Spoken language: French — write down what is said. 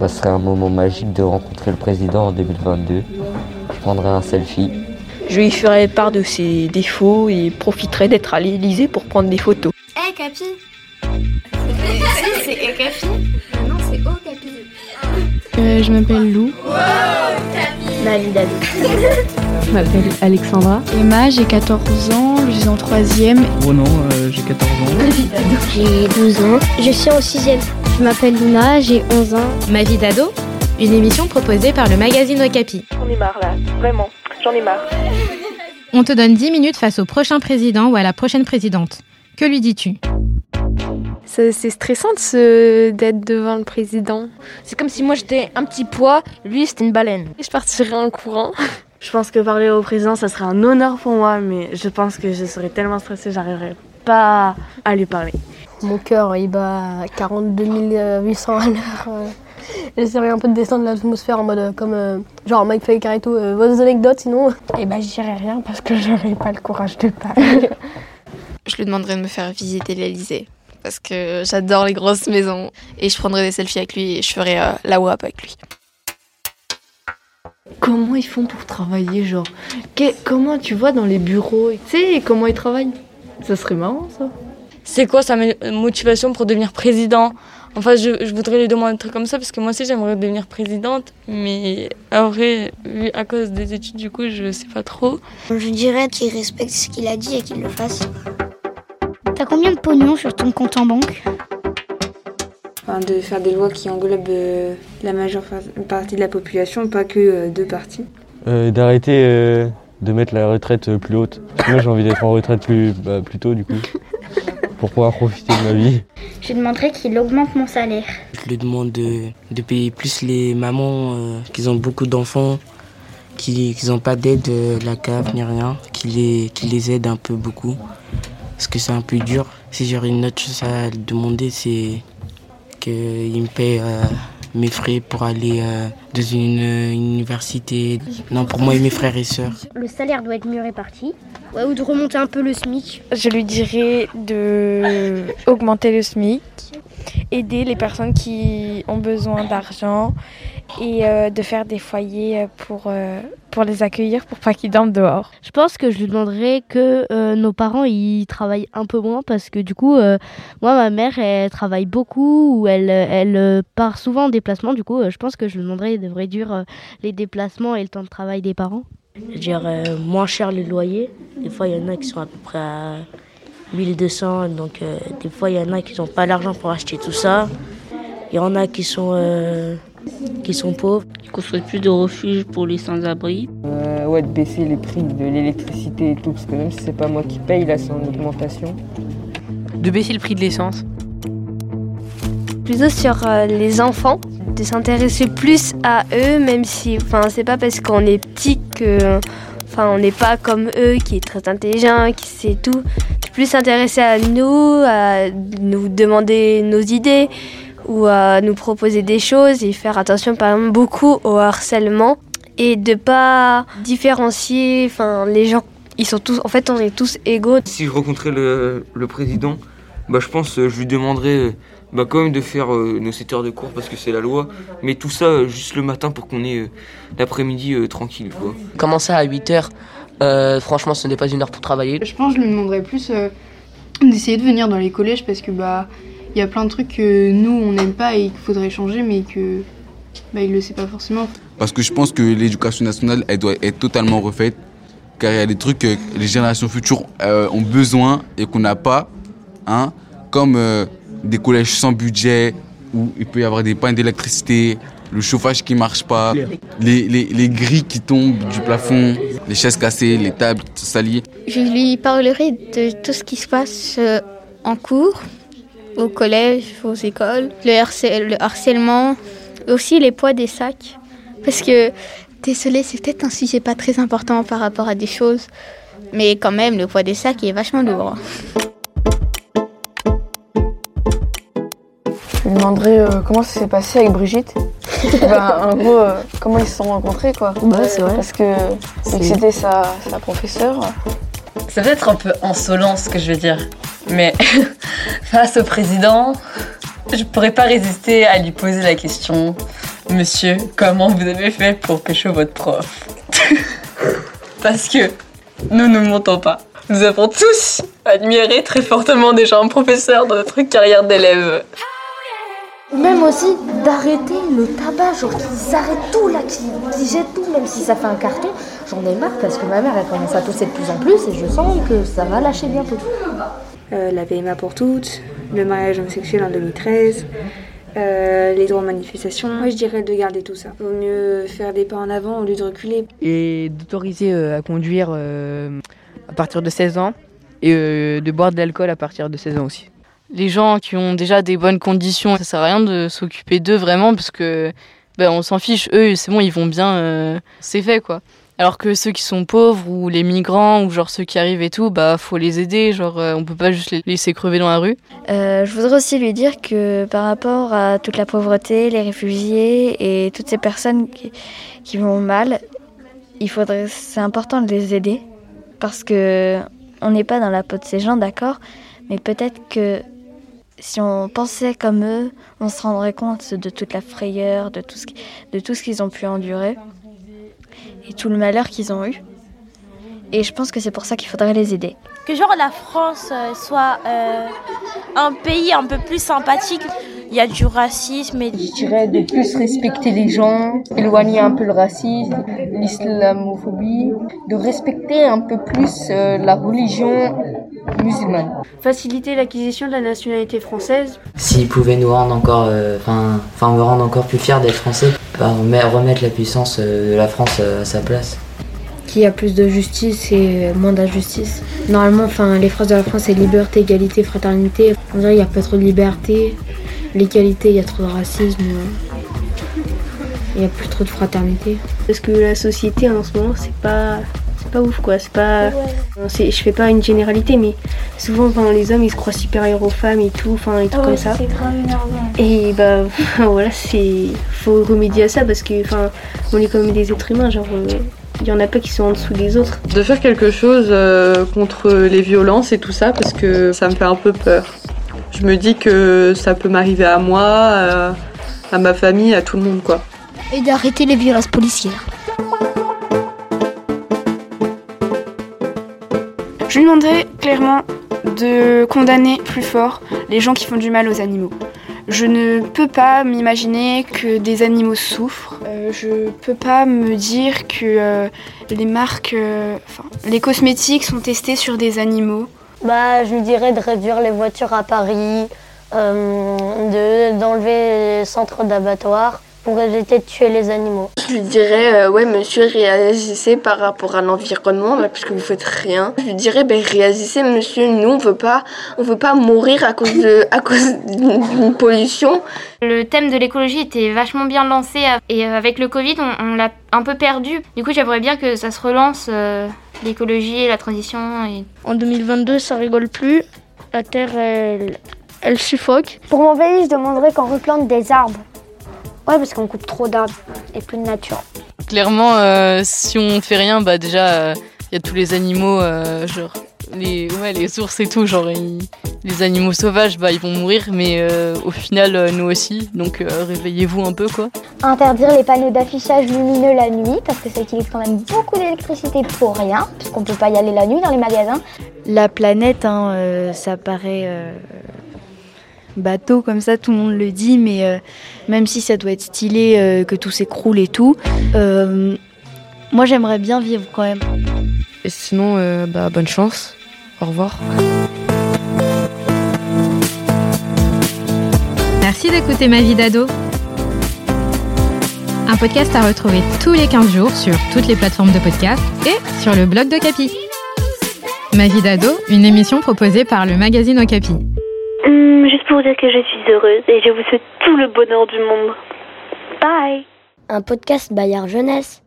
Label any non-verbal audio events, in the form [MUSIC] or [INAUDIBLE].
Ce serait un moment magique de rencontrer le président en 2022. Je prendrais un selfie. Je lui ferai part de ses défauts et profiterai d'être à l'Élysée pour prendre des photos. Hé hey, Capi C'est Capi Non, c'est Oh Capi. Euh, je m'appelle Lou. Wow, Capi Navidad. Je m'appelle Alexandra. Emma, j'ai 14 ans, je suis en 3ème. Ronan, euh, j'ai 14 ans. J'ai 12 ans, je suis en 6ème. Je m'appelle Luna, j'ai 11 ans. Ma vie d'ado Une émission proposée par le magazine Okapi. J'en ai marre là, vraiment, j'en ai marre. On te donne 10 minutes face au prochain président ou à la prochaine présidente. Que lui dis-tu? C'est stressant d'être devant le président. C'est comme si moi j'étais un petit poids, lui c'était une baleine. Je partirais en courant. [LAUGHS] Je pense que parler au président, ça serait un honneur pour moi, mais je pense que je serais tellement stressée, j'arriverais pas à lui parler. Mon cœur, il bat à 42 800 à l'heure. J'essaierai un peu de descendre l'atmosphère en mode comme euh, genre Mike Faker et tout. Euh, vos anecdotes sinon Eh ben je dirais rien parce que j'aurais pas le courage de parler. [LAUGHS] je lui demanderais de me faire visiter l'Elysée parce que j'adore les grosses maisons et je prendrais des selfies avec lui et je ferais euh, la WAP avec lui. Comment ils font pour travailler, genre? Comment tu vois dans les bureaux? Tu sais comment ils travaillent? Ça serait marrant, ça. C'est quoi sa motivation pour devenir président? Enfin, je, je, voudrais lui demander un truc comme ça parce que moi aussi j'aimerais devenir présidente, mais en vrai, à cause des études, du coup, je sais pas trop. Je dirais qu'il respecte ce qu'il a dit et qu'il le fasse. T'as combien de pognon sur ton compte en banque? Enfin, De faire des lois qui englobent euh, la majeure partie de la population, pas que euh, deux parties. Euh, D'arrêter euh, de mettre la retraite plus haute. Moi j'ai envie d'être en retraite plus, bah, plus tôt du coup. Pour pouvoir profiter de ma vie. Je lui demanderai qu'il augmente mon salaire. Je lui demande de, de payer plus les mamans euh, qui ont beaucoup d'enfants, qui n'ont pas d'aide de la CAF ni rien, qui les, qui les aide un peu beaucoup. Parce que c'est un peu dur. Si j'aurais une autre chose à lui demander, c'est qu'il me paye euh, mes frais pour aller euh, dans une, une université. Non, pour moi et mes frères et sœurs. Le salaire doit être mieux réparti. Ouais, ou de remonter un peu le SMIC. Je lui dirais de augmenter le SMIC, aider les personnes qui ont besoin d'argent et euh, de faire des foyers pour, euh, pour les accueillir pour pas qu'ils dorment dehors. Je pense que je lui demanderais que euh, nos parents ils travaillent un peu moins parce que du coup moi ma mère elle travaille beaucoup ou elle elle part souvent en déplacement du coup je pense que je lui demanderais de réduire les déplacements et le temps de travail des parents. Je dirais moins cher les loyers. Des fois, il y en a qui sont à peu près à 1200. Donc, euh, des fois, il y en a qui n'ont pas l'argent pour acheter tout ça. Il y en a qui sont, euh, qui sont pauvres. Construire plus de refuges pour les sans-abri. Euh, ouais, de baisser les prix de l'électricité et tout. Parce que même si c'est pas moi qui paye, là, c'est en augmentation. De baisser le prix de l'essence. Plutôt sur les enfants de s'intéresser plus à eux, même si, enfin, c'est pas parce qu'on est petit que, enfin, on n'est pas comme eux, qui est très intelligent, qui sait tout. Plus s'intéresser à nous, à nous demander nos idées ou à nous proposer des choses et faire attention, par exemple, beaucoup au harcèlement et de pas différencier, enfin, les gens. Ils sont tous, en fait, on est tous égaux. Si je rencontrais le, le président, bah, je pense, je lui demanderais bah, quand même de faire euh, nos 7 heures de cours parce que c'est la loi, mais tout ça euh, juste le matin pour qu'on ait euh, l'après-midi tranquille. Quoi. Commencer à 8 heures, franchement ce n'est pas une heure pour travailler? Je pense que je lui demanderais plus d'essayer de venir dans les collèges parce que bah il y a plein de trucs que nous on n'aime pas et qu'il faudrait changer mais que bah, il le sait pas forcément. Parce que je pense que l'éducation nationale elle doit être totalement refaite car il y a des trucs que les générations futures ont besoin et qu'on n'a pas, hein, comme des collèges sans budget, où il peut y avoir des pannes d'électricité, le chauffage qui marche pas, les, les, les, grilles qui tombent du plafond, les chaises cassées, les tables salies. Je lui parlerai de tout ce qui se passe euh, en cours, au collège, aux écoles, le, le harcèlement, aussi les poids des sacs. Parce que, désolé, c'est peut-être un sujet pas très important par rapport à des choses, mais quand même, le poids des sacs est vachement lourd. Je lui demanderais euh, comment ça s'est passé avec Brigitte? [LAUGHS] ben, en gros, euh, comment ils se sont rencontrés, quoi? Ouais, c'est vrai. Parce que, c'était sa, sa professeure. Ça peut être un peu insolent ce que je veux dire, mais [LAUGHS] face au président, Je pourrais pas résister à lui poser la question Monsieur, comment vous avez fait pour pécho votre prof? [LAUGHS] Parce que nous ne mentons pas. Nous avons tous admiré très fortement déjà un professeur dans notre carrière d'élève. Même aussi d'arrêter le tabac, genre qu'ils arrêtent tout là, qu'ils jettent tout, même si ça fait un carton. J'en ai marre parce que ma mère elle commence à tousser de plus en plus et je sens que ça va lâcher bientôt. Euh, la PMA pour toutes, le mariage homosexuel en 2013, euh, les droits de manifestation. Moi je dirais de garder tout ça. Vaut mieux faire des pas en avant au lieu de reculer. Et d'autoriser euh, à conduire à partir de 16 ans et de boire de l'alcool à partir de 16 ans aussi les gens qui ont déjà des bonnes conditions, ça sert à rien de s'occuper d'eux vraiment parce que ben, on s'en fiche. Eux, c'est bon, ils vont bien, euh, c'est fait quoi. Alors que ceux qui sont pauvres ou les migrants ou genre ceux qui arrivent et tout, bah faut les aider. Genre euh, on peut pas juste les laisser crever dans la rue. Euh, je voudrais aussi lui dire que par rapport à toute la pauvreté, les réfugiés et toutes ces personnes qui, qui vont mal, il faudrait, c'est important de les aider parce que on n'est pas dans la peau de ces gens, d'accord, mais peut-être que si on pensait comme eux, on se rendrait compte de toute la frayeur, de tout de tout ce qu'ils ont pu endurer et tout le malheur qu'ils ont eu. Et je pense que c'est pour ça qu'il faudrait les aider. Que genre la France euh, soit euh, un pays un peu plus sympathique. Il y a du racisme. Et... Je dirais de plus respecter les gens, éloigner un peu le racisme, l'islamophobie, de respecter un peu plus euh, la religion musulmane. Faciliter l'acquisition de la nationalité française. S'ils pouvaient nous rendre encore, enfin, enfin me rendre encore plus fiers d'être français, bah, remettre la puissance de la France à sa place qu'il y a plus de justice et moins d'injustice. Normalement, enfin, les phrases de la France, c'est liberté, égalité, fraternité. On dirait qu'il n'y a pas trop de liberté. L'égalité, il y a trop de racisme. Il n'y a plus trop de fraternité. Parce que la société en ce moment, c'est pas c'est pas ouf quoi, c'est pas je fais pas une généralité mais souvent les hommes ils se croient supérieurs aux femmes et tout, enfin et tout comme ça. Et bah [LAUGHS] voilà, c'est faut remédier à ça parce que enfin on est comme des êtres humains genre euh, il y en a pas qui sont en dessous des autres. De faire quelque chose euh, contre les violences et tout ça parce que ça me fait un peu peur. Je me dis que ça peut m'arriver à moi, à ma famille, à tout le monde quoi. Et d'arrêter les violences policières. Je lui demanderais clairement de condamner plus fort les gens qui font du mal aux animaux. Je ne peux pas m'imaginer que des animaux souffrent. Euh, je peux pas me dire que euh, les marques, euh, les cosmétiques sont testés sur des animaux. Bah, je lui dirais de réduire les voitures à Paris, de d'enlever les centres d'abattoirs pour éviter de tuer les animaux. Je lui dirais, euh, ouais, monsieur, réagissez par rapport à l'environnement, parce que vous faites rien. Je lui dirais, ben, réagissez, monsieur, nous, on veut pas, on veut pas mourir à cause de, à cause d'une pollution. Le thème de l'écologie était vachement bien lancé, et avec le Covid, on, l'a un peu perdu. Du coup, j'aimerais bien que ça se relance, euh, l'écologie et la transition. Et... En 2022, ça rigole plus. La Terre, elle, elle suffoque. Pour mon pays, je demanderais qu'on replante des arbres. Ouais, parce qu'on coupe trop d'arbres et plus de nature. Clairement, euh, si on ne fait rien, bah déjà, il euh, y a tous les animaux, euh, genre les, ouais, les ours et tout, genre les animaux sauvages, bah ils vont mourir, mais au final, nous aussi. Donc réveillez-vous un peu, quoi. Interdire les panneaux d'affichage lumineux la nuit, parce que ça utilise quand même beaucoup d'électricité pour rien, puisqu'on peut pas y aller la nuit dans les magasins. La planète, hein, ça paraît bateau comme ça, tout le monde le dit, mais euh, même si ça doit être stylé, euh, que tout s'écroule et tout, euh, moi j'aimerais bien vivre quand même. Et sinon, bah, bonne chance. Au revoir. Merci d'écouter Ma vie d'ado. Un podcast à retrouver tous les 15 jours sur toutes les plateformes de podcast et sur le blog de Capi. Ma vie d'ado, une émission proposée par le magazine Okapi. Hum, juste pour dire que je suis heureuse et je vous souhaite tout le bonheur du monde. Bye Un podcast Bayard Jeunesse.